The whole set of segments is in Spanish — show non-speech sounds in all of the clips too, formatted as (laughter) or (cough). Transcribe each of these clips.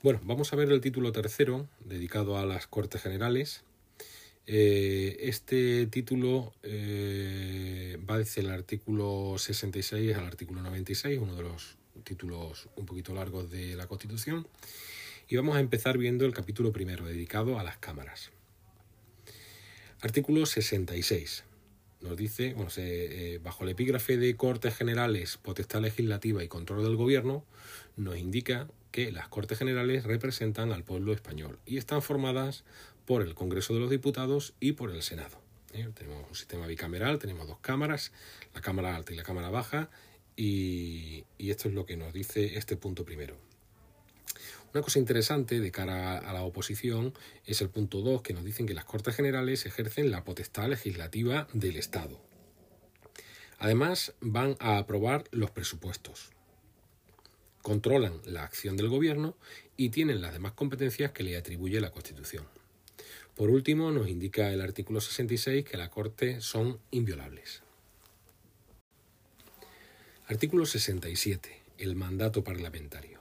Bueno, vamos a ver el título tercero, dedicado a las Cortes Generales. Eh, este título eh, va desde el artículo 66 al artículo 96, uno de los títulos un poquito largos de la Constitución. Y vamos a empezar viendo el capítulo primero, dedicado a las cámaras. Artículo 66. Nos dice, bueno, eh, bajo el epígrafe de Cortes Generales, Potestad Legislativa y Control del Gobierno, nos indica que las Cortes Generales representan al pueblo español y están formadas por el Congreso de los Diputados y por el Senado. ¿eh? Tenemos un sistema bicameral, tenemos dos cámaras, la Cámara Alta y la Cámara Baja, y, esto es lo que nos dice este punto primero. Una cosa interesante de cara a la oposición es el punto 2, que nos dicen que las Cortes Generales ejercen la potestad legislativa del Estado. Además, van a aprobar los presupuestos controlan la acción del gobierno y tienen las demás competencias que le atribuye la Constitución. Por último, nos indica el artículo 66 que la Corte son inviolables. Artículo 67. El mandato parlamentario.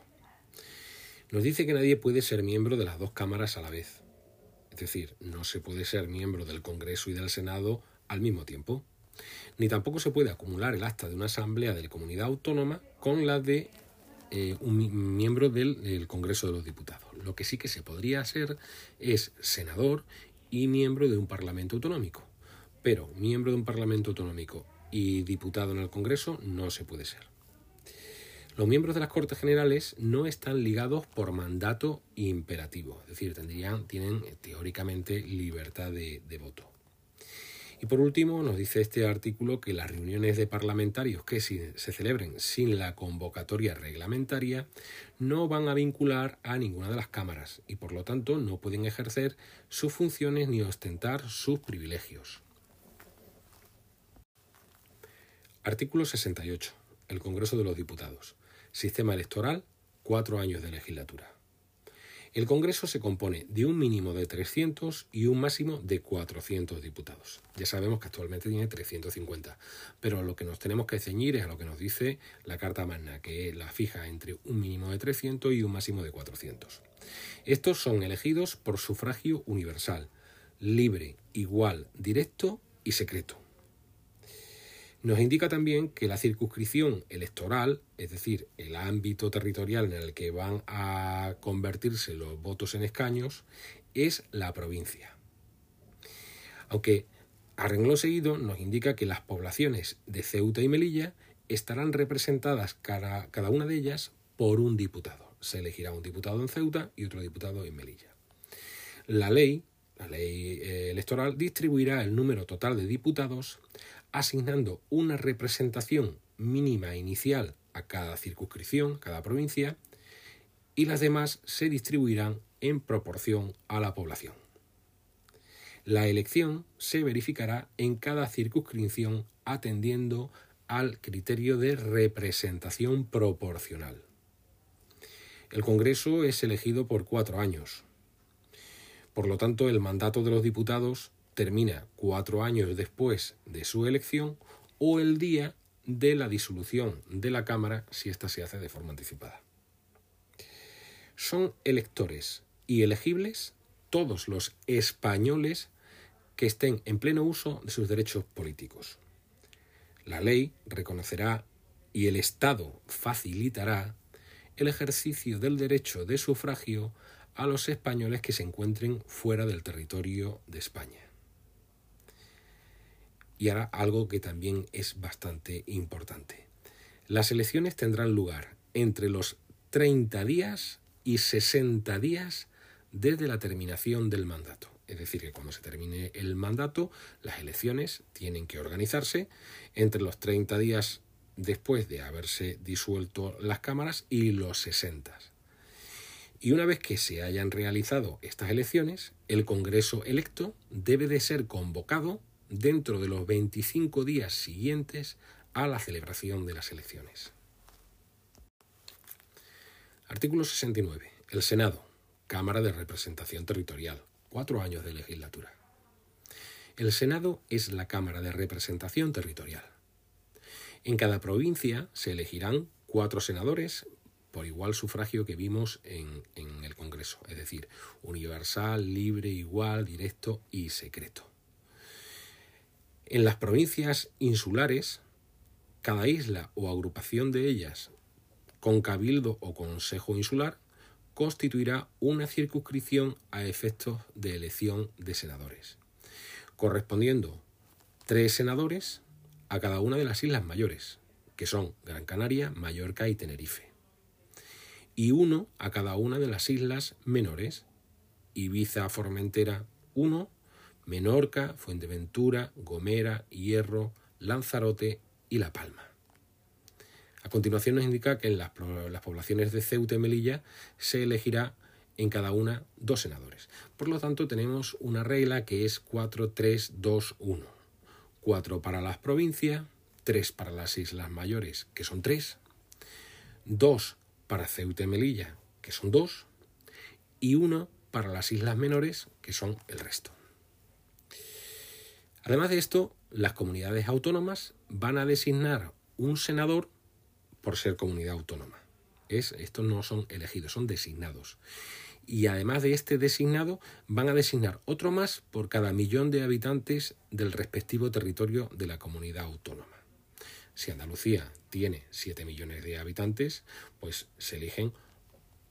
Nos dice que nadie puede ser miembro de las dos cámaras a la vez. Es decir, no se puede ser miembro del Congreso y del Senado al mismo tiempo. Ni tampoco se puede acumular el acta de una asamblea de la comunidad autónoma con la de eh, un miembro del, Congreso de los Diputados. Lo que sí que se podría hacer es senador y miembro de un Parlamento autonómico. Pero miembro de un Parlamento autonómico y diputado en el Congreso no se puede ser. Los miembros de las Cortes Generales no están ligados por mandato imperativo, es decir, tendrían, tienen teóricamente libertad de voto. Y por último, nos dice este artículo que las reuniones de parlamentarios que se celebren sin la convocatoria reglamentaria no van a vincular a ninguna de las cámaras y por lo tanto no pueden ejercer sus funciones ni ostentar sus privilegios. Artículo 68. El Congreso de los Diputados. Sistema electoral. Cuatro años de legislatura. El Congreso se compone de un mínimo de 300 y un máximo de 400 diputados. Ya sabemos que actualmente tiene 350, pero lo que nos tenemos que ceñir es a lo que nos dice la Carta Magna, que la fija entre un mínimo de 300 y un máximo de 400. Estos son elegidos por sufragio universal, libre, igual, directo y secreto. Nos indica también que la circunscripción electoral, es decir, el ámbito territorial en el que van a convertirse los votos en escaños, es la provincia. Aunque a renglón seguido nos indica que las poblaciones de Ceuta y Melilla estarán representadas cada, cada una de ellas por un diputado. Se elegirá un diputado en Ceuta y otro diputado en Melilla. La ley, la ley eh, electoral, distribuirá el número total de diputados asignando una representación mínima inicial a cada circunscripción, cada provincia, y las demás se distribuirán en proporción a la población. La elección se verificará en cada circunscripción atendiendo al criterio de representación proporcional. El Congreso es elegido por cuatro años. Por lo tanto, el mandato de los diputados termina cuatro años después de su elección o el día de la disolución de la Cámara si ésta se hace de forma anticipada. Son electores y elegibles todos los españoles que estén en pleno uso de sus derechos políticos. La ley reconocerá y el Estado facilitará el ejercicio del derecho de sufragio a los españoles que se encuentren fuera del territorio de España. Y ahora algo que también es bastante importante. Las elecciones tendrán lugar entre los 30 días y 60 días desde la terminación del mandato. Es decir, que cuando se termine el mandato, las elecciones tienen que organizarse entre los 30 días después de haberse disuelto las cámaras y los 60. Y una vez que se hayan realizado estas elecciones, el Congreso electo debe de ser convocado dentro de los 25 días siguientes a la celebración de las elecciones. Artículo 69. El Senado, Cámara de Representación Territorial, cuatro años de legislatura. El Senado es la Cámara de Representación Territorial. En cada provincia se elegirán cuatro senadores por igual sufragio que vimos en, en el Congreso, es decir, universal, libre, igual, directo y secreto. En las provincias insulares, cada isla o agrupación de ellas con cabildo o consejo insular constituirá una circunscripción a efectos de elección de senadores, correspondiendo tres senadores a cada una de las islas mayores, que son Gran Canaria, Mallorca y Tenerife, y uno a cada una de las islas menores, Ibiza, Formentera, uno, Menorca, Fuenteventura, Gomera, Hierro, Lanzarote y La Palma. A continuación nos indica que en las, poblaciones de Ceuta y Melilla se elegirá en cada una dos senadores. Por lo tanto, tenemos una regla que es 4-3-2-1. 4 para las provincias, 3 para las islas mayores, que son 3, 2 para Ceuta y Melilla, que son 2, y 1 para las islas menores, que son el resto. Además de esto, las comunidades autónomas van a designar un senador por ser comunidad autónoma. Es, estos no son elegidos, son designados. Y además de este designado, van a designar otro más por cada millón de habitantes del respectivo territorio de la comunidad autónoma. Si Andalucía tiene 7 millones de habitantes, pues se eligen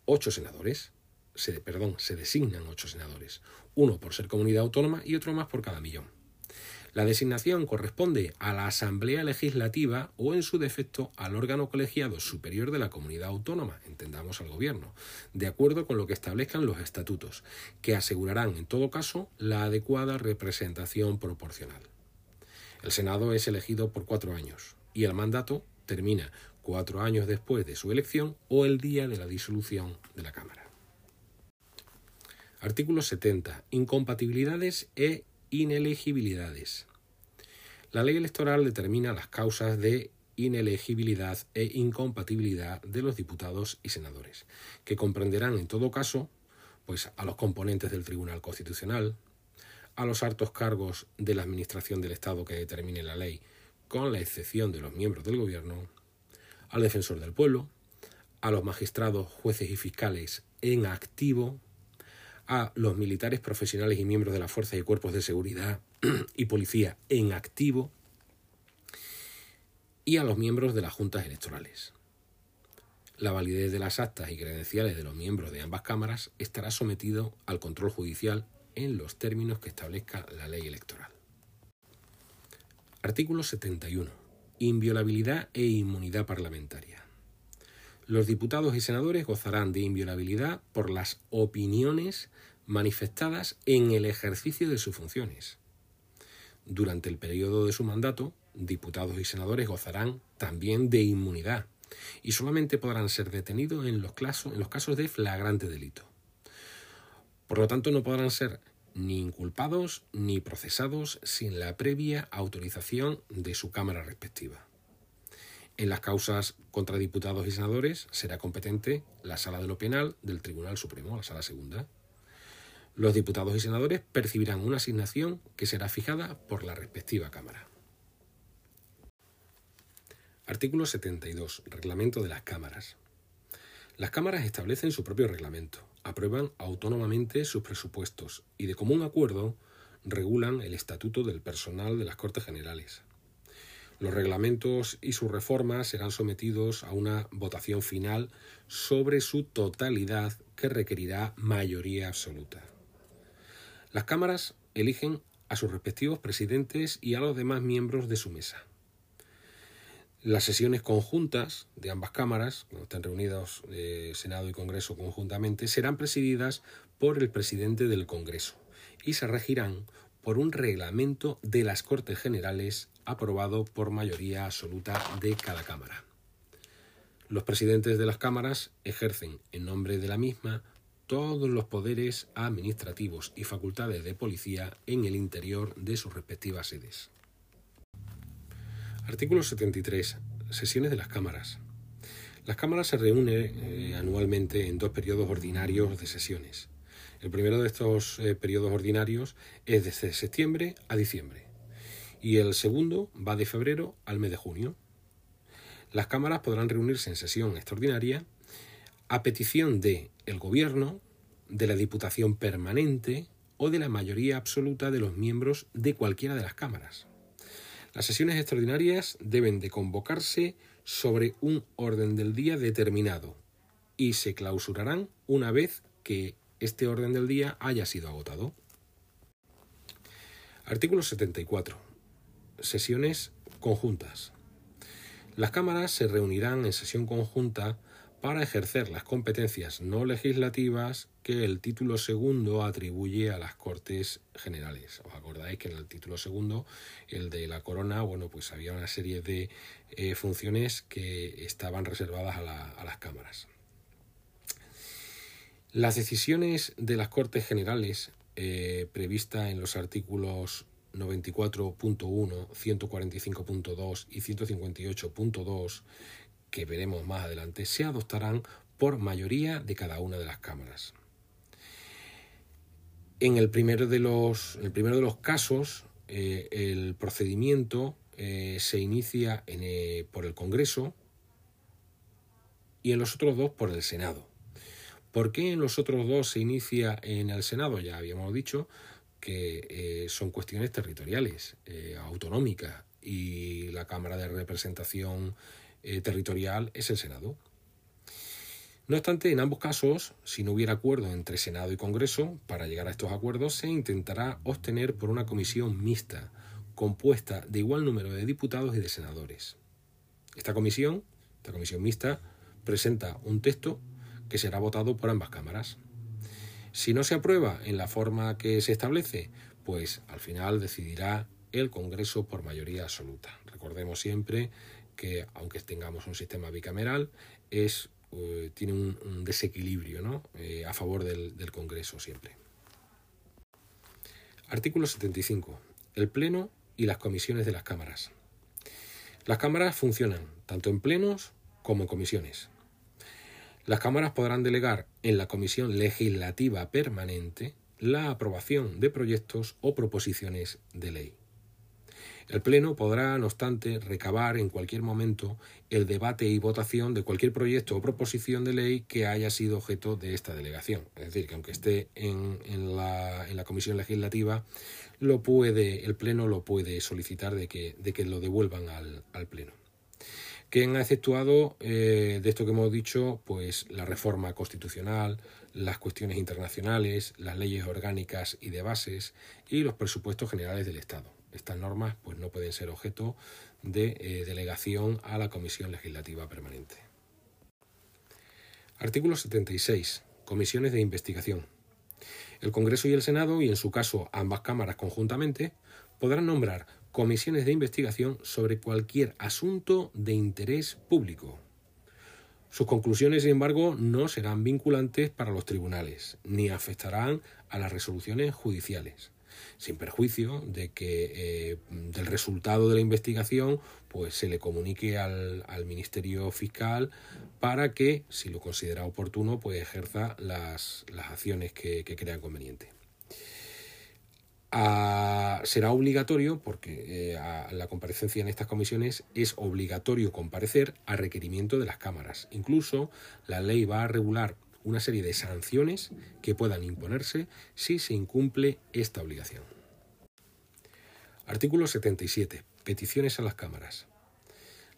8 senadores. Se, perdón, se designan 8 senadores. Uno por ser comunidad autónoma y otro más por cada millón. La designación corresponde a la Asamblea Legislativa o, en su defecto, al órgano colegiado superior de la comunidad autónoma, entendamos al Gobierno, de acuerdo con lo que establezcan los estatutos, que asegurarán, en todo caso, la adecuada representación proporcional. El Senado es elegido por cuatro años y el mandato termina cuatro años después de su elección o el día de la disolución de la Cámara. Artículo 70. Incompatibilidades e inelegibilidades. La ley electoral determina las causas de inelegibilidad e incompatibilidad de los diputados y senadores, que comprenderán en todo caso pues a los componentes del Tribunal Constitucional, a los altos cargos de la Administración del Estado que determine la ley, con la excepción de los miembros del Gobierno, al defensor del pueblo, a los magistrados, jueces y fiscales en activo a los militares profesionales y miembros de las fuerzas y cuerpos de seguridad (clears throat) y policía en activo y a los miembros de las juntas electorales. La validez de las actas y credenciales de los miembros de ambas cámaras estará sometido al control judicial en los términos que establezca la ley electoral. Artículo 71. Inviolabilidad e inmunidad parlamentaria. Los diputados y senadores gozarán de inviolabilidad por las opiniones manifestadas en el ejercicio de sus funciones. Durante el periodo de su mandato, diputados y senadores gozarán también de inmunidad y solamente podrán ser detenidos en los, casos, de flagrante delito. Por lo tanto, no podrán ser ni inculpados ni procesados sin la previa autorización de su Cámara respectiva. En las causas contra diputados y senadores será competente la Sala de lo Penal del Tribunal Supremo, la Sala Segunda. Los diputados y senadores percibirán una asignación que será fijada por la respectiva Cámara. Artículo 72. Reglamento de las cámaras. Las cámaras establecen su propio reglamento, aprueban autónomamente sus presupuestos y de común acuerdo regulan el estatuto del personal de las Cortes Generales, los reglamentos y sus reformas serán sometidos a una votación final sobre su totalidad que requerirá mayoría absoluta. Las cámaras eligen a sus respectivos presidentes y a los demás miembros de su mesa. Las sesiones conjuntas de ambas cámaras, cuando estén reunidos eh, Senado y Congreso conjuntamente, serán presididas por el presidente del Congreso y se regirán por un reglamento de las Cortes Generales aprobado por mayoría absoluta de cada Cámara. Los presidentes de las cámaras ejercen en nombre de la misma todos los poderes administrativos y facultades de policía en el interior de sus respectivas sedes. Artículo 73. Sesiones de las cámaras. Las cámaras se reúnen eh, anualmente en dos periodos ordinarios de sesiones. El primero de estos eh, periodos ordinarios es desde septiembre a diciembre y el segundo va de febrero al mes de junio. Las cámaras podrán reunirse en sesión extraordinaria a petición de el Gobierno, de la Diputación Permanente o de la mayoría absoluta de los miembros de cualquiera de las cámaras. Las sesiones extraordinarias deben de convocarse sobre un orden del día determinado y se clausurarán una vez que este orden del día haya sido agotado. Artículo 74. Sesiones conjuntas. Las cámaras se reunirán en sesión conjunta para ejercer las competencias no legislativas que el título segundo atribuye a las Cortes Generales. Os acordáis que en el título segundo, el de la corona, bueno, pues había una serie de eh, funciones que estaban reservadas a, las cámaras. Las decisiones de las Cortes Generales eh, previstas en los artículos 94.1, 145.2 y 158.2 que veremos más adelante, se adoptarán por mayoría de cada una de las cámaras. En el primero de los, el primero de los casos, eh, el procedimiento eh, se inicia eh, por el Congreso y en los otros dos por el Senado. ¿Por qué en los otros dos se inicia en el Senado? Ya habíamos dicho que son cuestiones territoriales, autonómicas, y la Cámara de Representación eh, territorial es el Senado. No obstante, en ambos casos, si no hubiera acuerdo entre Senado y Congreso, para llegar a estos acuerdos se intentará obtener por una comisión mixta, compuesta de igual número de diputados y de senadores. Esta comisión, esta comisión mixta, presenta un texto que será votado por ambas cámaras. Si no se aprueba en la forma que se establece, pues al final decidirá el Congreso por mayoría absoluta. Recordemos siempre que aunque tengamos un sistema bicameral, es, eh, tiene un, desequilibrio ¿no? Eh, a favor del, del Congreso siempre. Artículo 75. El Pleno y las comisiones de las cámaras. Las cámaras funcionan tanto en plenos como en comisiones. Las cámaras podrán delegar en la Comisión Legislativa Permanente la aprobación de proyectos o proposiciones de ley. El Pleno podrá, no obstante, recabar en cualquier momento el debate y votación de cualquier proyecto o proposición de ley que haya sido objeto de esta delegación. Es decir, que aunque esté en, la, comisión legislativa, el Pleno lo puede solicitar de que lo devuelvan al, Pleno. ¿Quién ha efectuado eh, de esto que hemos dicho? Pues la reforma constitucional, las cuestiones internacionales, las leyes orgánicas y de bases y los presupuestos generales del Estado estas normas pues, no pueden ser objeto de eh, delegación a la Comisión Legislativa Permanente. Artículo 76. Comisiones de investigación. El Congreso y el Senado, y en su caso ambas cámaras conjuntamente, podrán nombrar comisiones de investigación sobre cualquier asunto de interés público. Sus conclusiones, sin embargo, no serán vinculantes para los tribunales, ni afectarán a las resoluciones judiciales sin perjuicio de que eh, del resultado de la investigación pues se le comunique al, Ministerio Fiscal para que, si lo considera oportuno, pues ejerza las, acciones que, crea conveniente. Será obligatorio, porque eh, la comparecencia en estas comisiones es obligatorio comparecer a requerimiento de las cámaras. Incluso la ley va a regular una serie de sanciones que puedan imponerse si se incumple esta obligación. Artículo 77. Peticiones a las cámaras.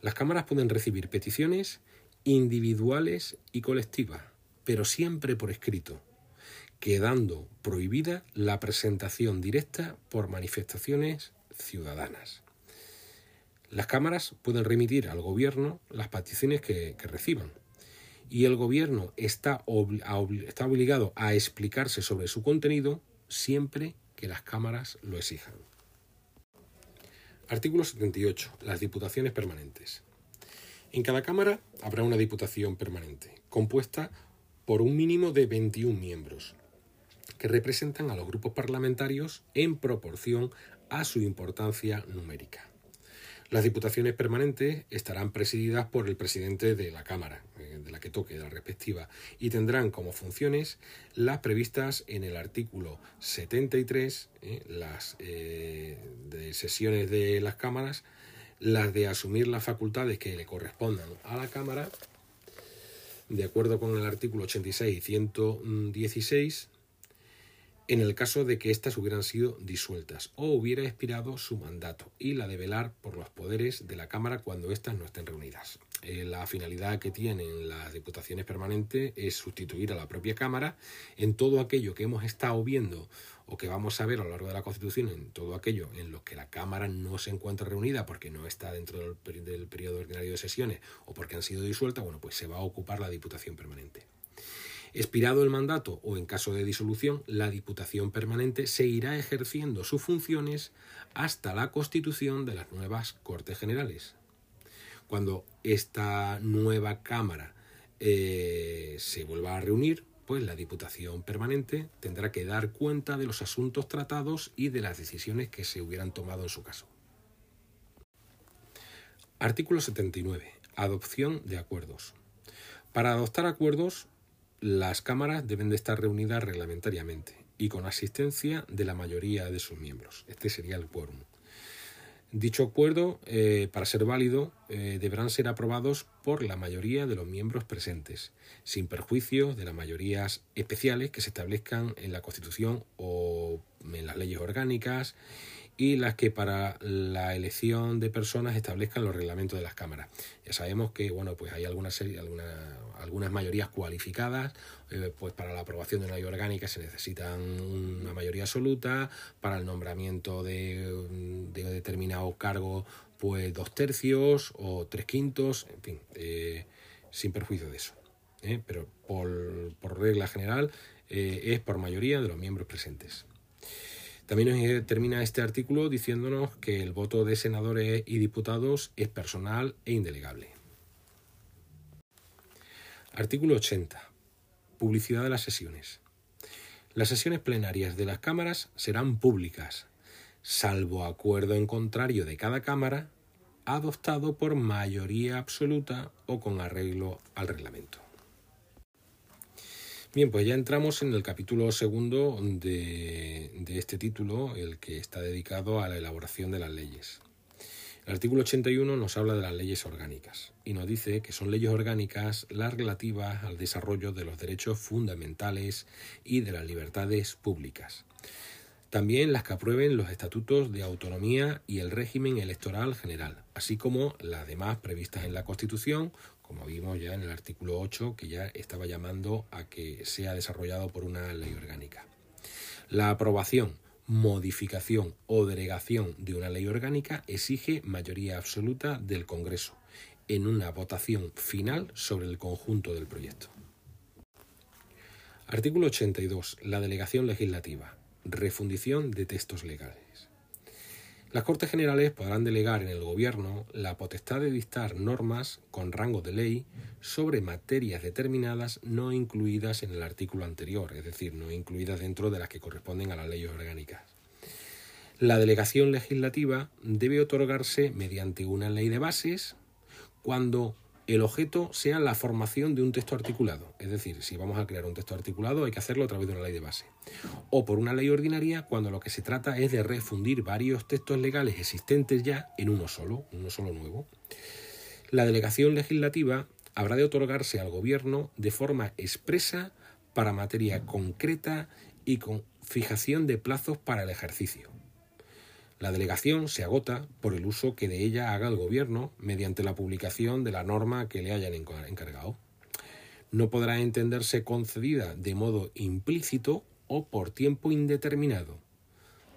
Las cámaras pueden recibir peticiones individuales y colectivas, pero siempre por escrito, quedando prohibida la presentación directa por manifestaciones ciudadanas. Las cámaras pueden remitir al Gobierno las peticiones que, reciban, y el gobierno está, obligado a explicarse sobre su contenido siempre que las cámaras lo exijan. Artículo 78. Las diputaciones permanentes. En cada Cámara habrá una diputación permanente, compuesta por un mínimo de 21 miembros, que representan a los grupos parlamentarios en proporción a su importancia numérica. Las diputaciones permanentes estarán presididas por el presidente de la Cámara, eh, de la que toque la respectiva, y tendrán como funciones las previstas en el artículo 73, eh, las eh, de sesiones de las cámaras, las de asumir las facultades que le correspondan a la Cámara, de acuerdo con el artículo 86 y 116, en el caso de que éstas hubieran sido disueltas o hubiera expirado su mandato, y la de velar por los poderes de la Cámara cuando éstas no estén reunidas. Eh, la finalidad que tienen las diputaciones permanentes es sustituir a la propia Cámara en todo aquello que hemos estado viendo o que vamos a ver a lo largo de la Constitución, en todo aquello en lo que la Cámara no se encuentra reunida porque no está dentro del, del periodo ordinario de sesiones o porque han sido disueltas, bueno, pues se va a ocupar la Diputación Permanente. Expirado el mandato o en caso de disolución, la Diputación Permanente seguirá ejerciendo sus funciones hasta la constitución de las nuevas Cortes Generales, cuando esta nueva Cámara eh, se vuelva a reunir, pues la Diputación Permanente tendrá que dar cuenta de los asuntos tratados y de las decisiones que se hubieran tomado en su caso. Artículo 79. Adopción de acuerdos. Para adoptar acuerdos, las cámaras deben de estar reunidas reglamentariamente y con asistencia de la mayoría de sus miembros. Este sería el quórum. Dicho acuerdo, eh, para ser válido, eh, deberán ser aprobados por la mayoría de los miembros presentes, sin perjuicio de las mayorías especiales que se establezcan en la Constitución o en las leyes orgánicas y las que para la elección de personas establezcan los reglamentos de las cámaras. Ya sabemos que bueno, pues hay alguna serie, alguna, algunas mayorías cualificadas, eh, pues para la aprobación de una ley orgánica se necesitan una mayoría absoluta, para el nombramiento de, de determinado cargo, pues dos tercios o tres quintos, en fin, eh, sin perjuicio de eso. ¿eh? Pero por, por, regla general es por mayoría de los miembros presentes. También termina este artículo diciéndonos que el voto de senadores y diputados es personal e indelegable. Artículo 80. Publicidad de las sesiones. Las sesiones plenarias de las cámaras serán públicas, salvo acuerdo en contrario de cada cámara, adoptado por mayoría absoluta o con arreglo al reglamento. Bien, pues ya entramos en el capítulo segundo de, este título, el que está dedicado a la elaboración de las leyes. El artículo 81 nos habla de las leyes orgánicas y nos dice que son leyes orgánicas las relativas al desarrollo de los derechos fundamentales y de las libertades públicas. También las que aprueben los estatutos de autonomía y el régimen electoral general, así como las demás previstas en la Constitución como vimos ya en el artículo 8, que ya estaba llamando a que sea desarrollado por una ley orgánica. La aprobación, modificación o derogación de una ley orgánica exige mayoría absoluta del Congreso en una votación final sobre el conjunto del proyecto. Artículo 82. La delegación legislativa. Refundición de textos legales. Las Cortes Generales podrán delegar en el Gobierno la potestad de dictar normas con rango de ley sobre materias determinadas no incluidas en el artículo anterior, es decir, no incluidas dentro de las que corresponden a las leyes orgánicas. La delegación legislativa debe otorgarse mediante una ley de bases cuando el objeto sea la formación de un texto articulado. Es decir, si vamos a crear un texto articulado hay que hacerlo a través de una ley de base. O por una ley ordinaria cuando lo que se trata es de refundir varios textos legales existentes ya en uno solo, uno solo nuevo. La delegación legislativa habrá de otorgarse al Gobierno de forma expresa para materia concreta y con fijación de plazos para el ejercicio. La delegación se agota por el uso que de ella haga el Gobierno mediante la publicación de la norma que le hayan encargado. No podrá entenderse concedida de modo implícito o por tiempo indeterminado.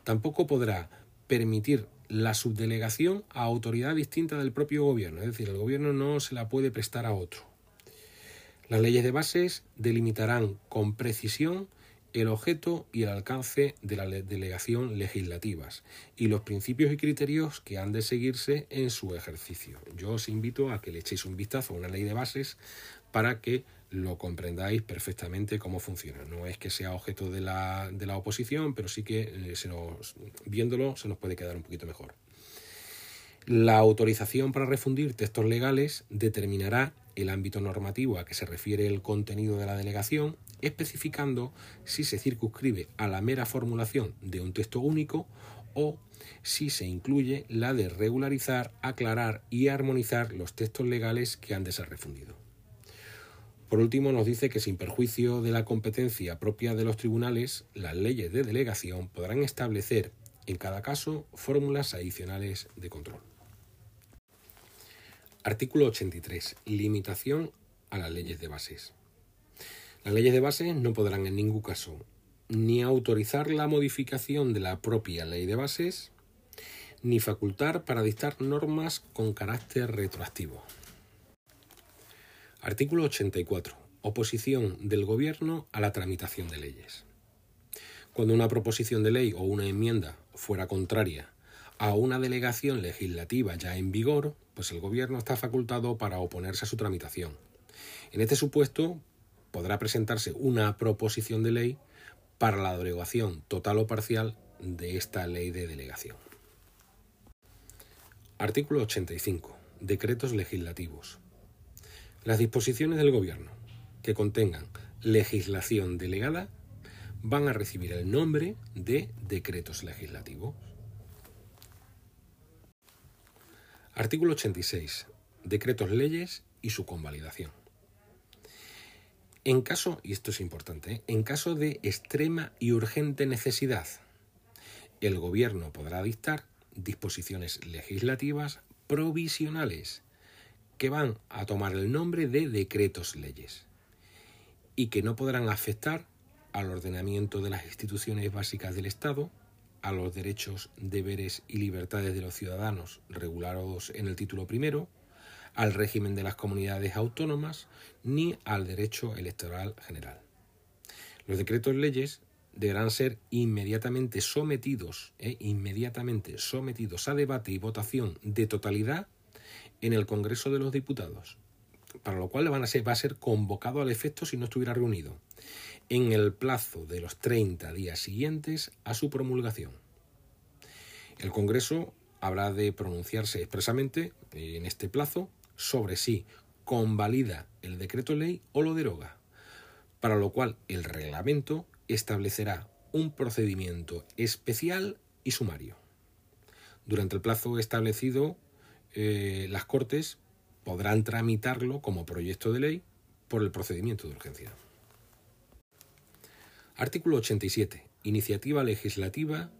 Tampoco podrá permitir la subdelegación a autoridad distinta del propio Gobierno, es decir, el Gobierno no se la puede prestar a otro. Las leyes de bases delimitarán con precisión el objeto y el alcance de la delegación legislativas y los principios y criterios que han de seguirse en su ejercicio. Yo os invito a que le echéis un vistazo a una ley de bases para que lo comprendáis perfectamente cómo funciona. No es que sea objeto de la, de la oposición, pero sí que eh, nos, viéndolo se nos puede quedar un poquito mejor. La autorización para refundir textos legales determinará el ámbito normativo a que se refiere el contenido de la delegación, especificando si se circunscribe a la mera formulación de un texto único o si se incluye la de regularizar, aclarar y armonizar los textos legales que han de ser refundidos. Por último, nos dice que sin perjuicio de la competencia propia de los tribunales, las leyes de delegación podrán establecer en cada caso fórmulas adicionales de control. Artículo 83. Limitación a las leyes de bases. Las leyes de bases no podrán en ningún caso ni autorizar la modificación de la propia ley de bases, ni facultar para dictar normas con carácter retroactivo. Artículo 84. Oposición del Gobierno a la tramitación de leyes. Cuando una proposición de ley o una enmienda fuera contraria a una delegación legislativa ya en vigor, pues el Gobierno está facultado para oponerse a su tramitación. En este supuesto, podrá presentarse una proposición de ley para la derogación total o parcial de esta ley de delegación. Artículo 85. Decretos legislativos. Las disposiciones del Gobierno que contengan legislación delegada van a recibir el nombre de decretos legislativos. Artículo 86. Decretos leyes y su convalidación. En caso, y esto es importante, ¿eh? en caso de extrema y urgente necesidad, el Gobierno podrá dictar disposiciones legislativas provisionales que van a tomar el nombre de decretos leyes y que no podrán afectar al ordenamiento de las instituciones básicas del Estado, a los derechos, deberes y libertades de los ciudadanos regulados en el título primero, al régimen de las comunidades autónomas ni al derecho electoral general. Los decretos leyes deberán ser inmediatamente sometidos, eh, inmediatamente sometidos a debate y votación de totalidad en el Congreso de los Diputados, para lo cual van a ser, va a ser convocado al efecto si no estuviera reunido, en el plazo de los 30 días siguientes a su promulgación. El Congreso habrá de pronunciarse expresamente en este plazo sobre si convalida el decreto ley o lo deroga, para lo cual el reglamento establecerá un procedimiento especial y sumario. Durante el plazo establecido eh, las Cortes podrán tramitarlo como proyecto de ley por el procedimiento de urgencia. Artículo 87. Iniciativa legislativa.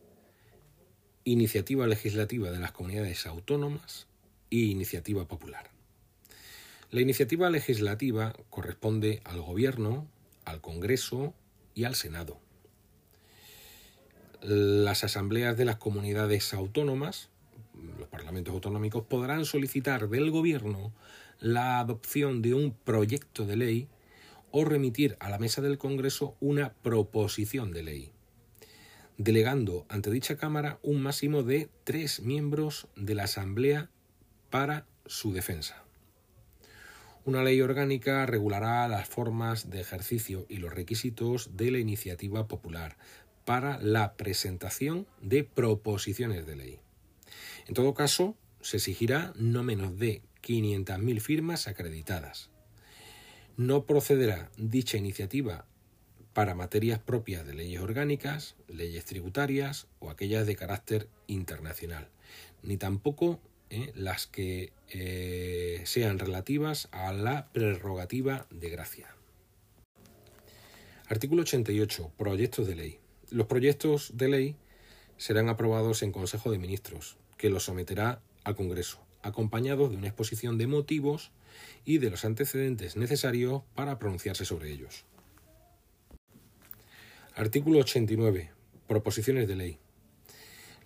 Iniciativa legislativa de las comunidades autónomas y iniciativa popular. La iniciativa legislativa corresponde al Gobierno, al Congreso y al Senado. Las asambleas de las comunidades autónomas los parlamentos autonómicos podrán solicitar del Gobierno la adopción de un proyecto de ley o remitir a la mesa del Congreso una proposición de ley, delegando ante dicha Cámara un máximo de tres miembros de la Asamblea para su defensa. Una ley orgánica regulará las formas de ejercicio y los requisitos de la iniciativa popular para la presentación de proposiciones de ley. En todo caso, se exigirá no menos de 500.000 firmas acreditadas. No procederá dicha iniciativa para materias propias de leyes orgánicas, leyes tributarias o aquellas de carácter internacional, ni tampoco eh, las que eh, sean relativas a la prerrogativa de gracia. Artículo 88. Proyectos de ley. Los proyectos de ley serán aprobados en Consejo de Ministros, que lo someterá al Congreso, acompañado de una exposición de motivos y de los antecedentes necesarios para pronunciarse sobre ellos. Artículo 89. Proposiciones de ley.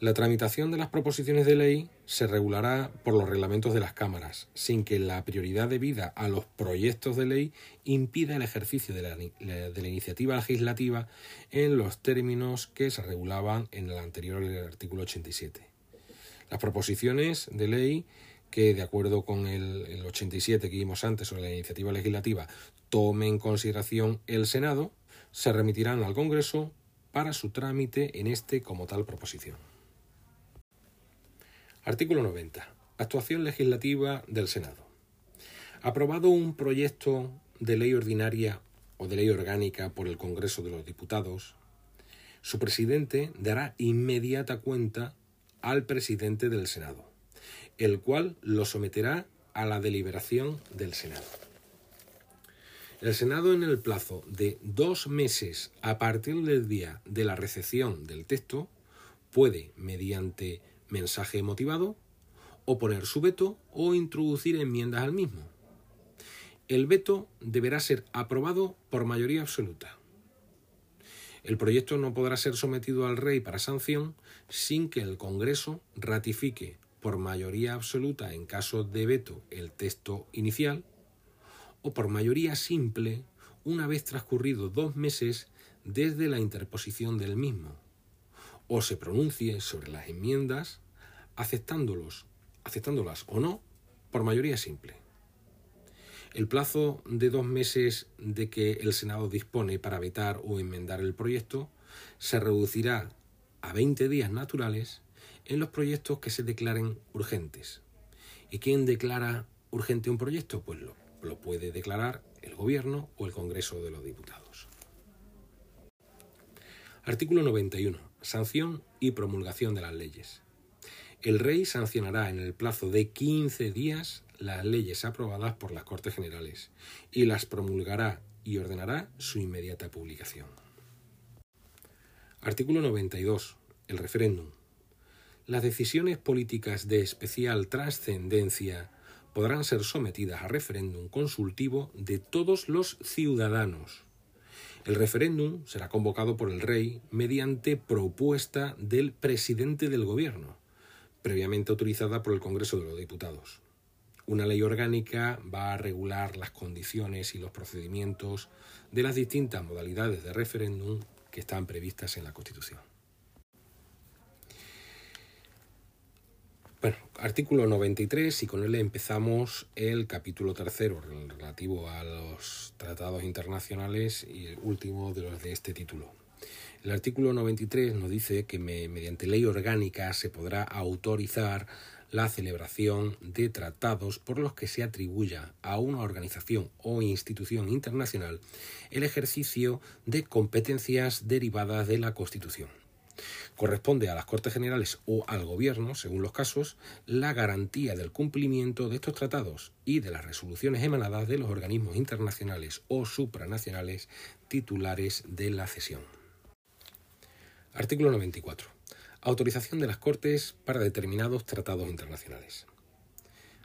La tramitación de las proposiciones de ley se regulará por los reglamentos de las cámaras, sin que la prioridad debida a los proyectos de ley impida el ejercicio de la, iniciativa legislativa en los términos que se regulaban en el anterior artículo 87. Las proposiciones de ley que, de acuerdo con el, 87 que vimos antes sobre la iniciativa legislativa, tome en consideración el Senado, se remitirán al Congreso para su trámite en este como tal proposición. Artículo 90. Actuación legislativa del Senado. Aprobado un proyecto de ley ordinaria o de ley orgánica por el Congreso de los Diputados, Su presidente dará inmediata cuenta al presidente del Senado, el cual lo someterá a la deliberación del Senado. El Senado, en el plazo de dos meses a partir del día de la recepción del texto, puede, mediante mensaje motivado, oponer su veto o introducir enmiendas al mismo. El veto deberá ser aprobado por mayoría absoluta. El proyecto no podrá ser sometido al rey para sanción sin que el Congreso ratifique por mayoría absoluta en caso de veto el texto inicial o por mayoría simple una vez transcurridos dos meses desde la interposición del mismo, o se pronuncie sobre las enmiendas aceptándolos, aceptándolas o no por mayoría simple. El plazo de dos meses de que el Senado dispone para vetar o enmendar el proyecto se reducirá a 20 días naturales en los proyectos que se declaren urgentes. ¿Y quién declara urgente un proyecto? Pues lo, lo puede declarar el Gobierno o el Congreso de los Diputados. Artículo 91. Sanción y promulgación de las leyes. El rey sancionará en el plazo de 15 días las leyes aprobadas por las Cortes Generales y las promulgará y ordenará su inmediata publicación. Artículo 92. El referéndum. Las decisiones políticas de especial trascendencia podrán ser sometidas a referéndum consultivo de todos los ciudadanos. El referéndum será convocado por el rey mediante propuesta del presidente del gobierno, previamente autorizada por el Congreso de los Diputados. Una ley orgánica va a regular las condiciones y los procedimientos de las distintas modalidades de referéndum que están previstas en la Constitución. Bueno, artículo 93 y con él empezamos el capítulo tercero relativo a los tratados internacionales y el último de los de este título. El artículo 93 nos dice que mediante ley orgánica se podrá autorizar la celebración de tratados por los que se atribuya a una organización o institución internacional el ejercicio de competencias derivadas de la Constitución. Corresponde a las Cortes Generales o al Gobierno, según los casos, la garantía del cumplimiento de estos tratados y de las resoluciones emanadas de los organismos internacionales o supranacionales titulares de la cesión. Artículo 94. Autorización de las Cortes para determinados tratados internacionales.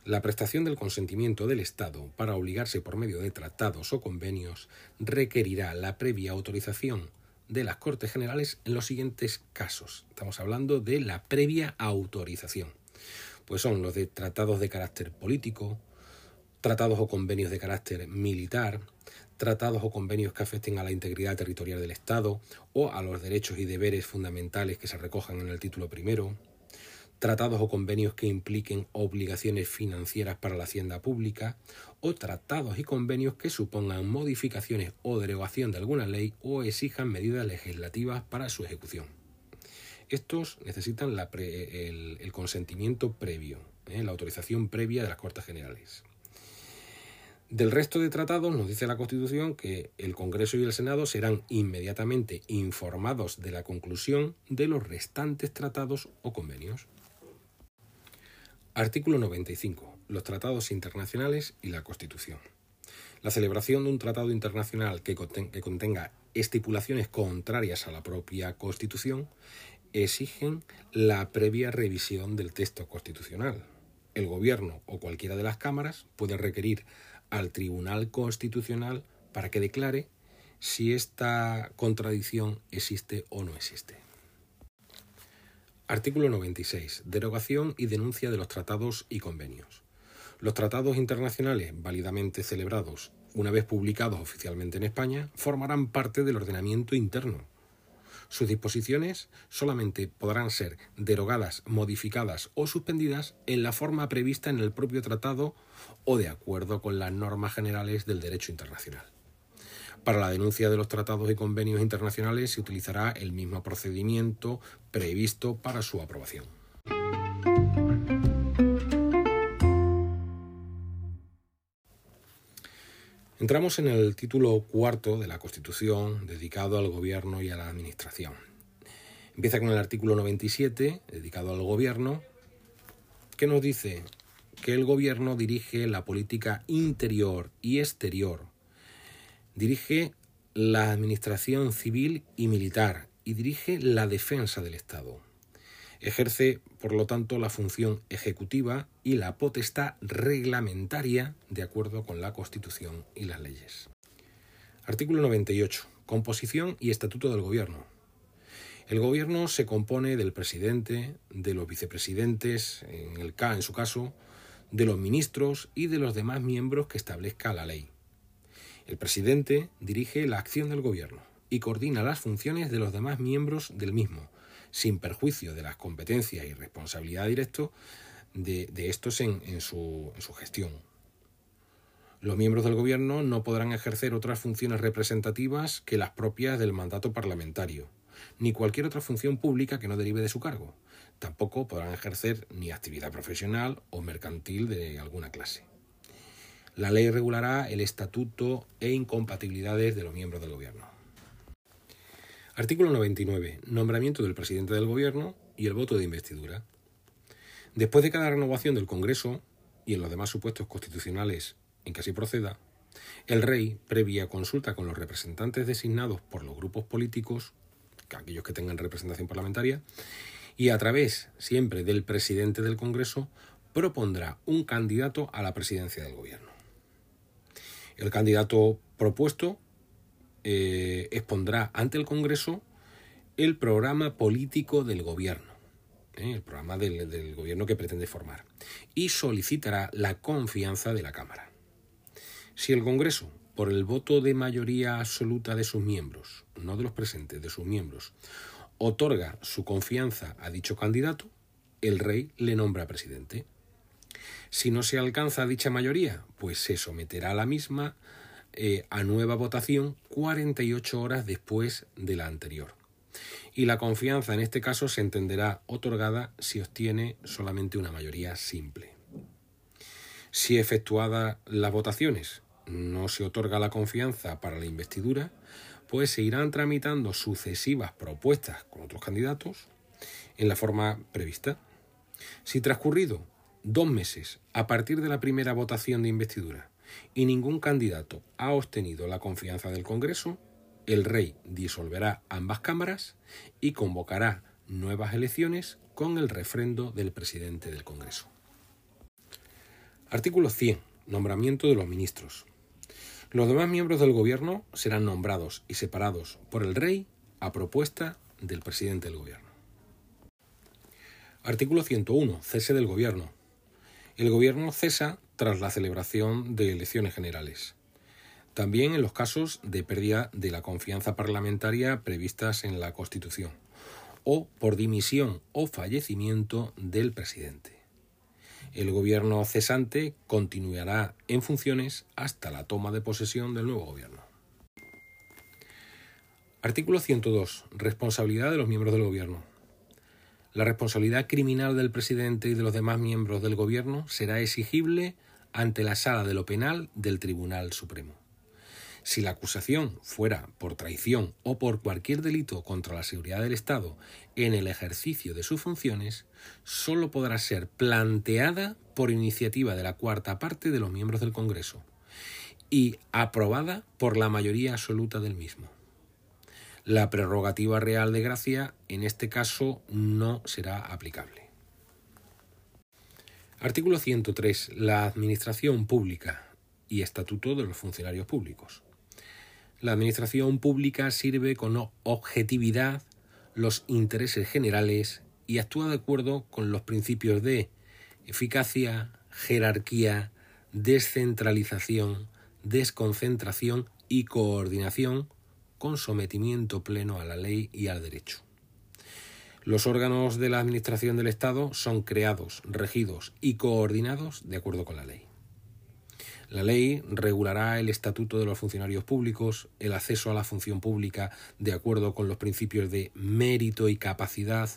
La prestación del consentimiento del Estado para obligarse por medio de tratados o convenios requerirá la previa autorización de las Cortes Generales en los siguientes casos. Estamos hablando de la previa autorización. Pues son los de tratados de carácter político, tratados o convenios de carácter militar, tratados o convenios que afecten a la integridad territorial del Estado o a los derechos y deberes fundamentales que se recojan en el título primero, tratados o convenios que impliquen obligaciones financieras para la hacienda pública, o tratados y convenios que supongan modificaciones o derogación de alguna ley o exijan medidas legislativas para su ejecución. Estos necesitan el, consentimiento previo, ¿eh? la autorización previa de las Cortes Generales. Del resto de tratados nos dice la Constitución que el Congreso y el Senado serán inmediatamente informados de la conclusión de los restantes tratados o convenios. Artículo 95. Los tratados internacionales y la Constitución. La celebración de un tratado internacional que, contenga estipulaciones contrarias a la propia Constitución exigen la previa revisión del texto constitucional. El Gobierno o cualquiera de las cámaras puede requerir al Tribunal Constitucional para que declare si esta contradicción existe o no existe. Artículo 96. Derogación y denuncia de los tratados y convenios. Los tratados internacionales válidamente celebrados, una vez publicados oficialmente en España, formarán parte del ordenamiento interno. Sus disposiciones solamente podrán ser derogadas, modificadas o suspendidas en la forma prevista en el propio tratado o de acuerdo con las normas generales del derecho internacional. Para la denuncia de los tratados y convenios internacionales se utilizará el mismo procedimiento previsto para su aprobación. Entramos en el título cuarto de la Constitución dedicado al Gobierno y a la Administración. Empieza con el artículo 97, dedicado al gobierno, que nos dice que el gobierno dirige la política interior y exterior, dirige la administración civil y militar y dirige la defensa del Estado. Ejerce, por lo tanto, la función ejecutiva y la potestad reglamentaria de acuerdo con la Constitución y las leyes. Artículo 98. Composición y estatuto del Gobierno. El Gobierno se compone del presidente, de los vicepresidentes, en, el, en su caso, de los ministros y de los demás miembros que establezca la ley. El presidente dirige la acción del Gobierno y coordina las funciones de los demás miembros del mismo, sin perjuicio de las competencias y responsabilidad directa de, estos en su gestión. Los miembros del Gobierno no podrán ejercer otras funciones representativas que las propias del mandato parlamentario, ni cualquier otra función pública que no derive de su cargo. Tampoco podrán ejercer ni actividad profesional o mercantil de alguna clase. La ley regulará el estatuto e incompatibilidades de los miembros del Gobierno. Artículo 99. Nombramiento del presidente del Gobierno y el voto de investidura. Después de cada renovación del Congreso y en los demás supuestos constitucionales en que así proceda, el rey, previa consulta con los representantes designados por los grupos políticos, aquellos que tengan representación parlamentaria, y a través siempre del presidente del Congreso, propondrá un candidato a la presidencia del gobierno. El candidato propuesto eh, expondrá ante el Congreso el programa político del gobierno, eh, el programa del gobierno que pretende formar, y solicitará la confianza de la Cámara. Si el Congreso, por el voto de mayoría absoluta de sus miembros, no de los presentes, de sus miembros, otorga su confianza a dicho candidato, el rey le nombra presidente. Si no se alcanza dicha mayoría, pues se someterá a la misma eh, a nueva votación 48 horas después de la anterior. Y la confianza en este caso se entenderá otorgada si obtiene solamente una mayoría simple. Si efectuadas las votaciones no se otorga la confianza para la investidura, pues se irán tramitando sucesivas propuestas con otros candidatos en la forma prevista. Si transcurrido dos meses a partir de la primera votación de investidura y ningún candidato ha obtenido la confianza del Congreso, el rey disolverá ambas cámaras y convocará nuevas elecciones con el refrendo del presidente del Congreso. Artículo 100. Nombramiento de los ministros. Los demás miembros del gobierno serán nombrados y separados por el rey a propuesta del presidente del gobierno. Artículo 101. Cese del gobierno. El gobierno cesa tras la celebración de elecciones generales. También en los casos de pérdida de la confianza parlamentaria previstas en la Constitución o por dimisión o fallecimiento del presidente. El gobierno cesante continuará en funciones hasta la toma de posesión del nuevo gobierno. Artículo 102. Responsabilidad de los miembros del gobierno. La responsabilidad criminal del presidente y de los demás miembros del gobierno será exigible ante la sala de lo penal del Tribunal Supremo. Si la acusación fuera por traición o por cualquier delito contra la seguridad del Estado en el ejercicio de sus funciones, sólo podrá ser planteada por iniciativa de la cuarta parte de los miembros del Congreso y aprobada por la mayoría absoluta del mismo. La prerrogativa real de gracia en este caso no será aplicable. Artículo 103. La Administración Pública y Estatuto de los Funcionarios Públicos. La administración pública sirve con objetividad los intereses generales y actúa de acuerdo con los principios de eficacia, jerarquía, descentralización, desconcentración y coordinación con sometimiento pleno a la ley y al derecho. Los órganos de la Administración del Estado son creados, regidos y coordinados de acuerdo con la ley. La ley regulará el estatuto de los funcionarios públicos, el acceso a la función pública de acuerdo con los principios de mérito y capacidad,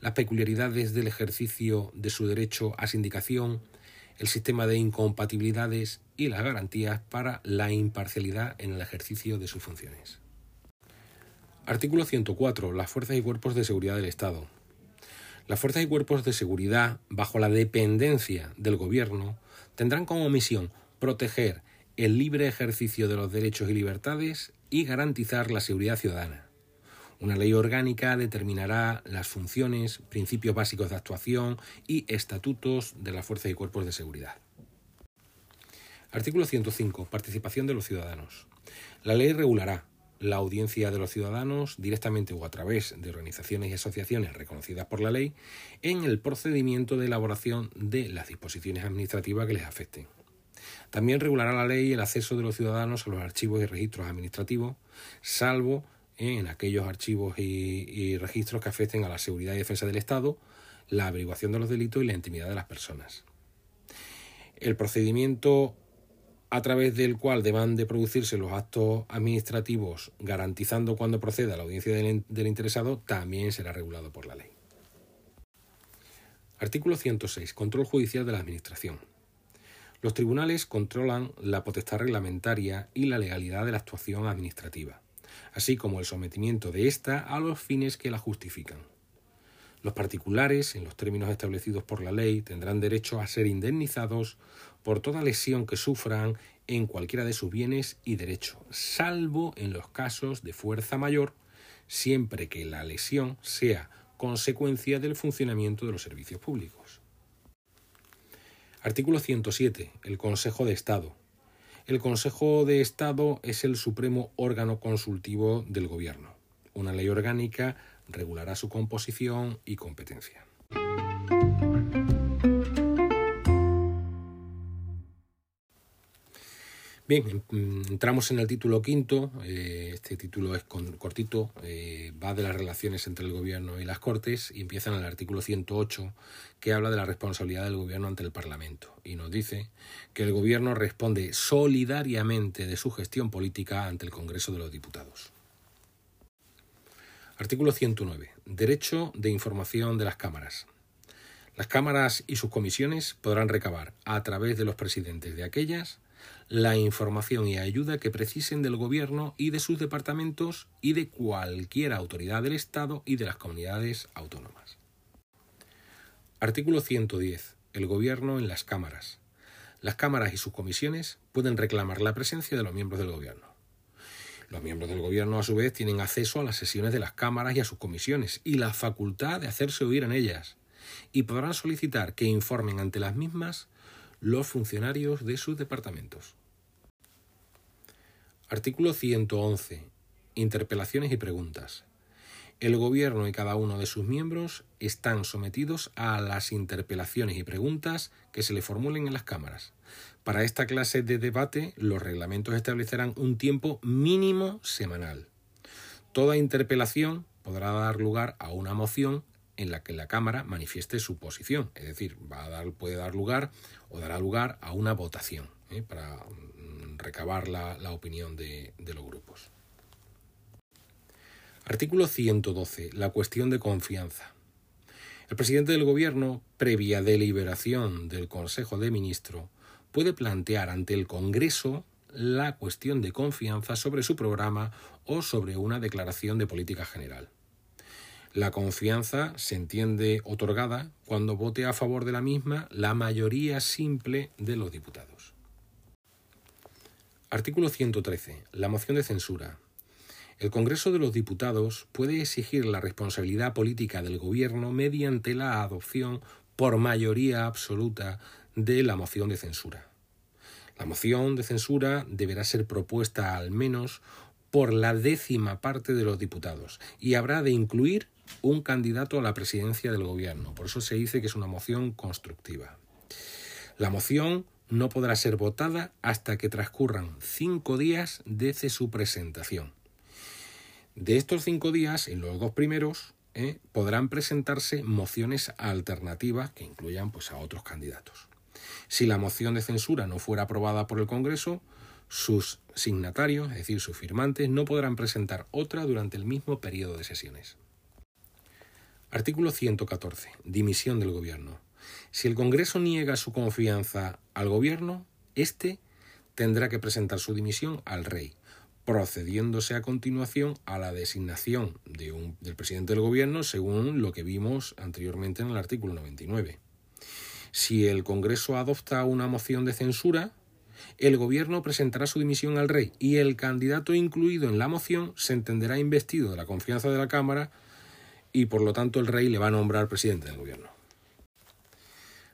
las peculiaridades del ejercicio de su derecho a sindicación, el sistema de incompatibilidades y las garantías para la imparcialidad en el ejercicio de sus funciones. Artículo 104. Las fuerzas y cuerpos de seguridad del Estado. Las fuerzas y cuerpos de seguridad, bajo la dependencia del Gobierno, tendrán como misión proteger el libre ejercicio de los derechos y libertades y garantizar la seguridad ciudadana. Una ley orgánica determinará las funciones, principios básicos de actuación y estatutos de las fuerzas y cuerpos de seguridad. Artículo 105. Participación de los ciudadanos. La ley regulará la audiencia de los ciudadanos directamente o a través de organizaciones y asociaciones reconocidas por la ley en el procedimiento de elaboración de las disposiciones administrativas que les afecten. También regulará la ley el acceso de los ciudadanos a los archivos y registros administrativos, salvo en aquellos archivos y, registros que afecten a la seguridad y defensa del Estado, la averiguación de los delitos y la intimidad de las personas. El procedimiento a través del cual deban de producirse los actos administrativos garantizando cuando proceda la audiencia del, del, interesado también será regulado por la ley. Artículo 106. Control judicial de la Administración. Los tribunales controlan la potestad reglamentaria y la legalidad de la actuación administrativa, así como el sometimiento de ésta a los fines que la justifican. Los particulares, en los términos establecidos por la ley, tendrán derecho a ser indemnizados por toda lesión que sufran en cualquiera de sus bienes y derechos, salvo en los casos de fuerza mayor, siempre que la lesión sea consecuencia del funcionamiento de los servicios públicos. Artículo 107. El Consejo de Estado. El Consejo de Estado es el supremo órgano consultivo del Gobierno. Una ley orgánica regulará su composición y competencia. Bien, entramos en el título quinto. Eh, este título es cortito, eh, va de las relaciones entre el gobierno y las cortes y empieza en el artículo 108 que habla de la responsabilidad del gobierno ante el Parlamento y nos dice que el gobierno responde solidariamente de su gestión política ante el Congreso de los Diputados. Artículo 109. Derecho de información de las cámaras. Las cámaras y sus comisiones podrán recabar, a través de los presidentes de aquellas, la información y ayuda que precisen del Gobierno y de sus departamentos y de cualquier autoridad del Estado y de las comunidades autónomas. Artículo 110. El Gobierno en las cámaras. Las cámaras y sus comisiones pueden reclamar la presencia de los miembros del Gobierno. Los miembros del Gobierno, a su vez, tienen acceso a las sesiones de las cámaras y a sus comisiones y la facultad de hacerse oír en ellas, y podrán solicitar que informen ante las mismas los funcionarios de sus departamentos. Artículo 111. Interpelaciones y preguntas. El Gobierno y cada uno de sus miembros están sometidos a las interpelaciones y preguntas que se le formulen en las cámaras. Para esta clase de debate, los reglamentos establecerán un tiempo mínimo semanal. Toda interpelación podrá dar lugar a una moción en la que la Cámara manifieste su posición, es decir, va a dar, puede dar lugar o dará lugar a una votación ¿eh? para mm, recabar la, opinión de, los grupos. Artículo 112. La cuestión de confianza. El presidente del Gobierno, previa deliberación del Consejo de Ministros, puede plantear ante el Congreso la cuestión de confianza sobre su programa o sobre una declaración de política general. La confianza se entiende otorgada cuando vote a favor de la misma la mayoría simple de los diputados. Artículo 113. La moción de censura. El Congreso de los Diputados puede exigir la responsabilidad política del Gobierno mediante la adopción por mayoría absoluta de la moción de censura. La moción de censura deberá ser propuesta al menos por la décima parte de los diputados y habrá de incluir un candidato a la presidencia del gobierno. Por eso se dice que es una moción constructiva. La moción no podrá ser votada hasta que transcurran cinco días desde su presentación. De estos cinco días, en los dos primeros, eh, podrán presentarse mociones alternativas que incluyan pues, a otros candidatos. Si la moción de censura no fuera aprobada por el Congreso, sus signatarios, es decir, sus firmantes, no podrán presentar otra durante el mismo periodo de sesiones. Artículo 114. Dimisión del Gobierno. Si el Congreso niega su confianza al Gobierno, éste tendrá que presentar su dimisión al Rey, procediéndose a continuación a la designación del presidente del gobierno según lo que vimos anteriormente en el artículo 99. Si el Congreso adopta una moción de censura, el gobierno presentará su dimisión al rey y el candidato incluido en la moción se entenderá investido de la confianza de la Cámara y por lo tanto el rey le va a nombrar presidente del gobierno.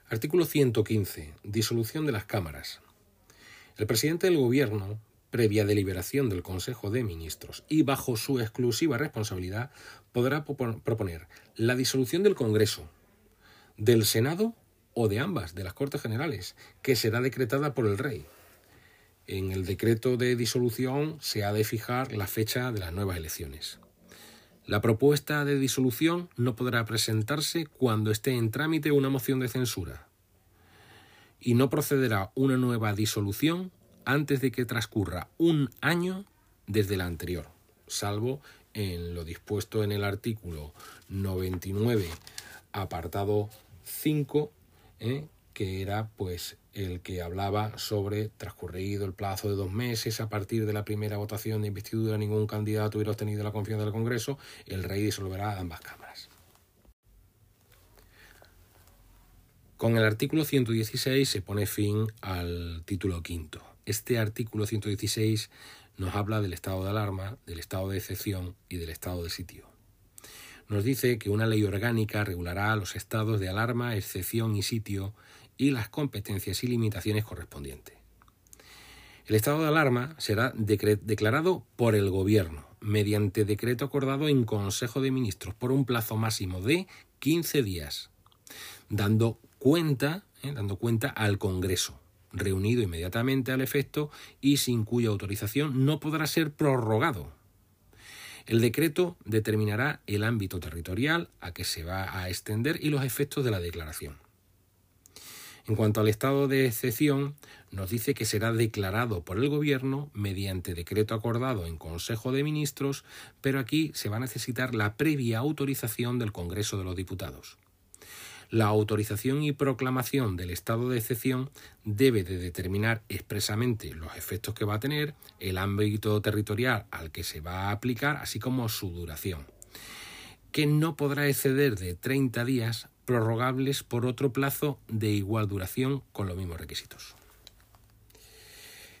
Artículo 115. Disolución de las cámaras. El presidente del gobierno, previa deliberación del Consejo de Ministros y bajo su exclusiva responsabilidad, podrá proponer la disolución del Congreso, del Senado o de ambas, de las Cortes Generales, que será decretada por el rey. En el decreto de disolución se ha de fijar la fecha de las nuevas elecciones. La propuesta de disolución no podrá presentarse cuando esté en trámite una moción de censura y no procederá una nueva disolución antes de que transcurra un año desde la anterior, salvo en lo dispuesto en el artículo 99, apartado 5, ¿eh? que era pues el que hablaba sobre transcurrido el plazo de dos meses a partir de la primera votación de investidura ningún candidato hubiera obtenido la confianza del Congreso, el rey disolverá ambas cámaras. Con el artículo 116 se pone fin al título quinto. Este artículo 116 nos habla del estado de alarma, del estado de excepción y del estado de sitio. Nos dice que una ley orgánica regulará los estados de alarma, excepción y sitio y las competencias y limitaciones correspondientes. El estado de alarma será declarado por el Gobierno mediante decreto acordado en Consejo de Ministros por un plazo máximo de 15 días, dando cuenta, eh, dando cuenta al Congreso, reunido inmediatamente al efecto y sin cuya autorización no podrá ser prorrogado. El decreto determinará el ámbito territorial a que se va a extender y los efectos de la declaración. En cuanto al estado de excepción, nos dice que será declarado por el Gobierno mediante decreto acordado en Consejo de Ministros, pero aquí se va a necesitar la previa autorización del Congreso de los Diputados. La autorización y proclamación del estado de excepción debe de determinar expresamente los efectos que va a tener, el ámbito territorial al que se va a aplicar, así como su duración, que no podrá exceder de 30 días prorrogables por otro plazo de igual duración con los mismos requisitos.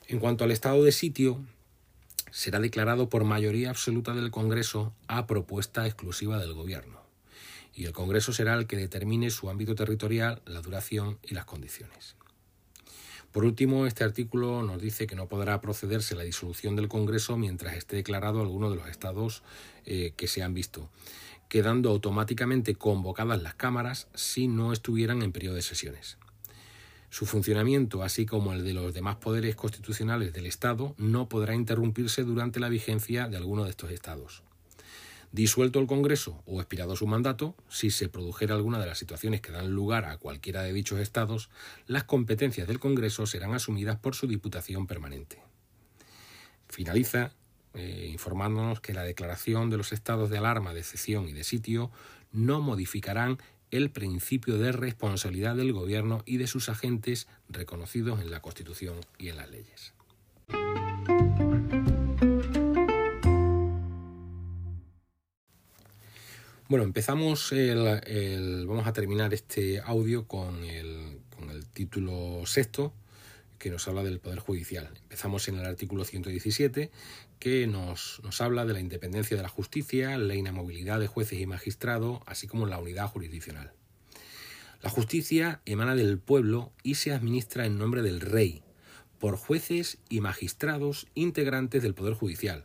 En cuanto al estado de sitio, será declarado por mayoría absoluta del Congreso a propuesta exclusiva del Gobierno, y el Congreso será el que determine su ámbito territorial, la duración y las condiciones. Por último, este artículo nos dice que no podrá procederse la disolución del Congreso mientras esté declarado alguno de los estados eh, que se han visto, quedando automáticamente convocadas las cámaras si no estuvieran en periodo de sesiones. Su funcionamiento, así como el de los demás poderes constitucionales del Estado, no podrá interrumpirse durante la vigencia de alguno de estos estados. Disuelto el Congreso o expirado su mandato, si se produjera alguna de las situaciones que dan lugar a cualquiera de dichos estados, las competencias del Congreso serán asumidas por su Diputación Permanente. Finaliza eh, informándonos que la declaración de los estados de alarma, de excepción y de sitio no modificarán el principio de responsabilidad del Gobierno y de sus agentes reconocidos en la Constitución y en las leyes. Bueno, empezamos el, vamos a terminar este audio con el, con el título sexto que nos habla del Poder Judicial. Empezamos en el artículo 117, que nos, habla de la independencia de la justicia, la inamovilidad de jueces y magistrados, así como la unidad jurisdiccional. La justicia emana del pueblo y se administra en nombre del rey, por jueces y magistrados integrantes del Poder Judicial,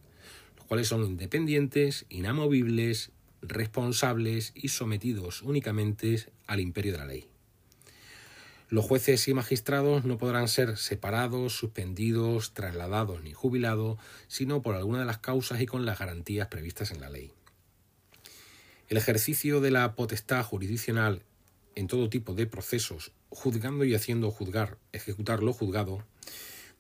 los cuales son independientes, inamovibles, responsables y sometidos únicamente al imperio de la ley. Los jueces y magistrados no podrán ser separados, suspendidos, trasladados ni jubilados, sino por alguna de las causas y con las garantías previstas en la ley. El ejercicio de la potestad jurisdiccional en todo tipo de procesos, juzgando y haciendo juzgar, ejecutar lo juzgado,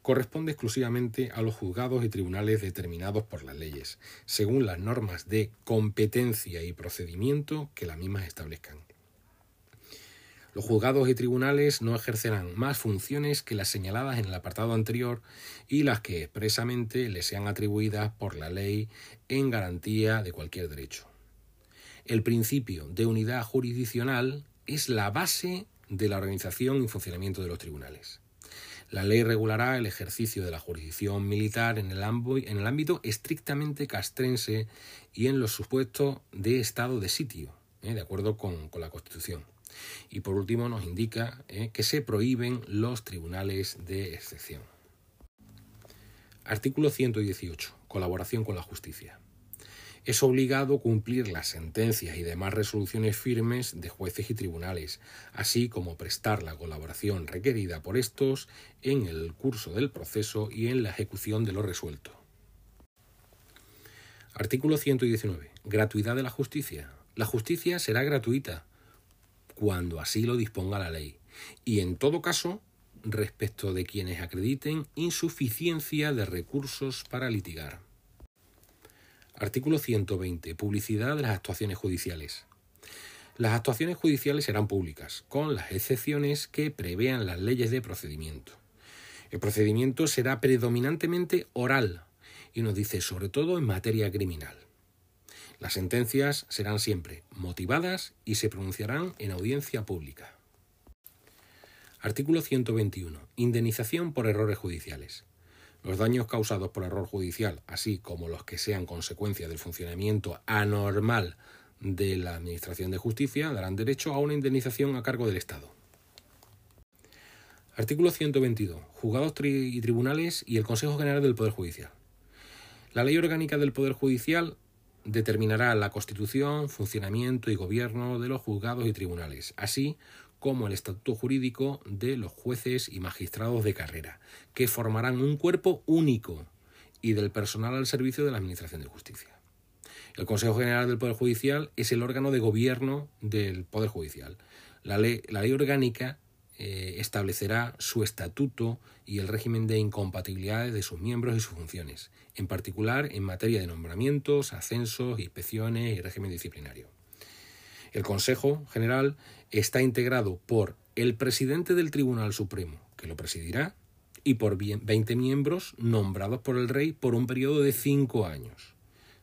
corresponde exclusivamente a los juzgados y tribunales determinados por las leyes, según las normas de competencia y procedimiento que las mismas establezcan. Los juzgados y tribunales no ejercerán más funciones que las señaladas en el apartado anterior y las que expresamente les sean atribuidas por la ley en garantía de cualquier derecho. El principio de unidad jurisdiccional es la base de la organización y funcionamiento de los tribunales. La ley regulará el ejercicio de la jurisdicción militar en el, ámbito estrictamente castrense y en los supuestos de estado de sitio, ¿eh? de acuerdo con, la Constitución. Y por último nos indica ¿eh? que se prohíben los tribunales de excepción. Artículo 118. Colaboración con la justicia es obligado cumplir las sentencias y demás resoluciones firmes de jueces y tribunales, así como prestar la colaboración requerida por estos en el curso del proceso y en la ejecución de lo resuelto. Artículo 119. Gratuidad de la justicia. La justicia será gratuita cuando así lo disponga la ley, y en todo caso respecto de quienes acrediten insuficiencia de recursos para litigar. Artículo 120. Publicidad de las actuaciones judiciales. Las actuaciones judiciales serán públicas, con las excepciones que prevean las leyes de procedimiento. El procedimiento será predominantemente oral y nos dice sobre todo en materia criminal. Las sentencias serán siempre motivadas y se pronunciarán en audiencia pública. Artículo 121. Indemnización por errores judiciales. Los daños causados por error judicial, así como los que sean consecuencia del funcionamiento anormal de la Administración de Justicia, darán derecho a una indemnización a cargo del Estado. Artículo 122. Juzgados y tribunales y el Consejo General del Poder Judicial. La Ley Orgánica del Poder Judicial determinará la constitución, funcionamiento y gobierno de los juzgados y tribunales, así como el estatuto jurídico de los jueces y magistrados de carrera, que formarán un cuerpo único y del personal al servicio de la Administración de Justicia. El Consejo General del Poder Judicial es el órgano de gobierno del Poder Judicial. La ley, la ley orgánica eh, establecerá su estatuto y el régimen de incompatibilidades de sus miembros y sus funciones, en particular en materia de nombramientos, ascensos, inspecciones y régimen disciplinario. El Consejo General está integrado por el presidente del Tribunal Supremo, que lo presidirá, y por 20 miembros nombrados por el rey por un periodo de 5 años.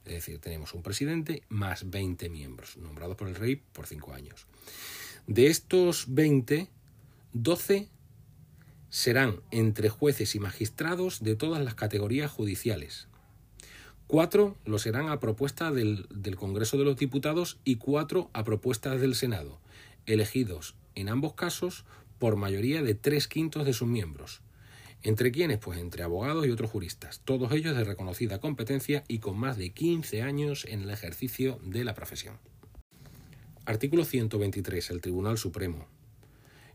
Es decir, tenemos un presidente más 20 miembros nombrados por el rey por 5 años. De estos 20, 12 serán entre jueces y magistrados de todas las categorías judiciales, Cuatro lo serán a propuesta del, Congreso de los Diputados y cuatro a propuesta del Senado, elegidos en ambos casos por mayoría de tres quintos de sus miembros. ¿Entre quiénes? Pues entre abogados y otros juristas, todos ellos de reconocida competencia y con más de 15 años en el ejercicio de la profesión. Artículo 123. El Tribunal Supremo.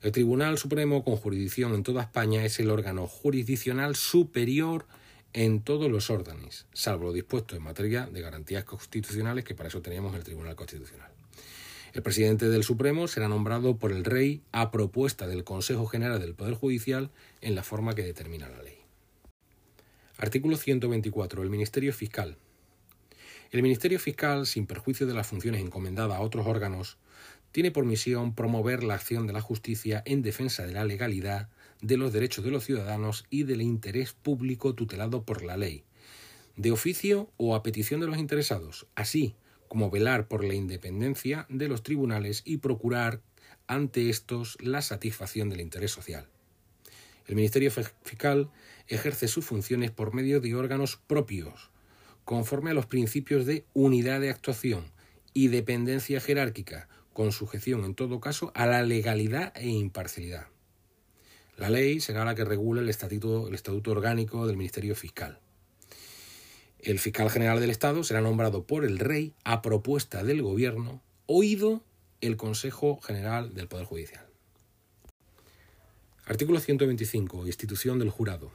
El Tribunal Supremo con jurisdicción en toda España es el órgano jurisdiccional superior en todos los órdenes, salvo lo dispuesto en materia de garantías constitucionales, que para eso teníamos el Tribunal Constitucional. El presidente del Supremo será nombrado por el Rey a propuesta del Consejo General del Poder Judicial en la forma que determina la ley. Artículo 124. El Ministerio Fiscal. El Ministerio Fiscal, sin perjuicio de las funciones encomendadas a otros órganos, tiene por misión promover la acción de la justicia en defensa de la legalidad, de los derechos de los ciudadanos y del interés público tutelado por la ley, de oficio o a petición de los interesados, así como velar por la independencia de los tribunales y procurar ante estos la satisfacción del interés social. El Ministerio Fiscal ejerce sus funciones por medio de órganos propios, conforme a los principios de unidad de actuación y dependencia jerárquica, con sujeción en todo caso a la legalidad e imparcialidad. La ley será la que regule el estatuto, orgánico del Ministerio Fiscal. El fiscal general del Estado será nombrado por el rey a propuesta del gobierno, oído el Consejo General del Poder Judicial. Artículo 125. Institución del jurado.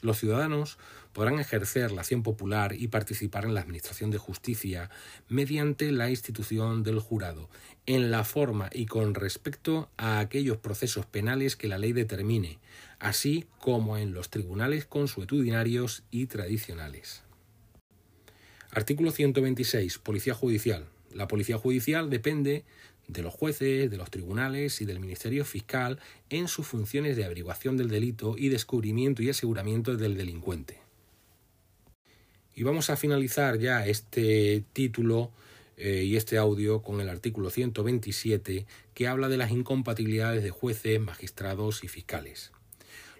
Los ciudadanos podrán ejercer la acción popular y participar en la Administración de Justicia mediante la institución del jurado, en la forma y con respecto a aquellos procesos penales que la ley determine, así como en los tribunales consuetudinarios y tradicionales. Artículo 126. Policía Judicial. La Policía Judicial depende de los jueces, de los tribunales y del Ministerio Fiscal en sus funciones de averiguación del delito y descubrimiento y aseguramiento del delincuente. Y vamos a finalizar ya este título eh, y este audio con el artículo 127 que habla de las incompatibilidades de jueces, magistrados y fiscales.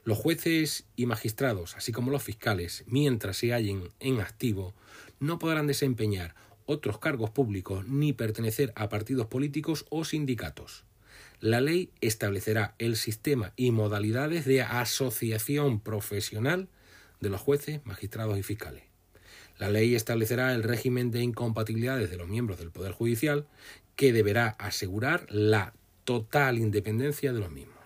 Los jueces y magistrados, así como los fiscales, mientras se hallen en activo, no podrán desempeñar otros cargos públicos ni pertenecer a partidos políticos o sindicatos. La ley establecerá el sistema y modalidades de asociación profesional de los jueces, magistrados y fiscales. La ley establecerá el régimen de incompatibilidades de los miembros del Poder Judicial que deberá asegurar la total independencia de los mismos.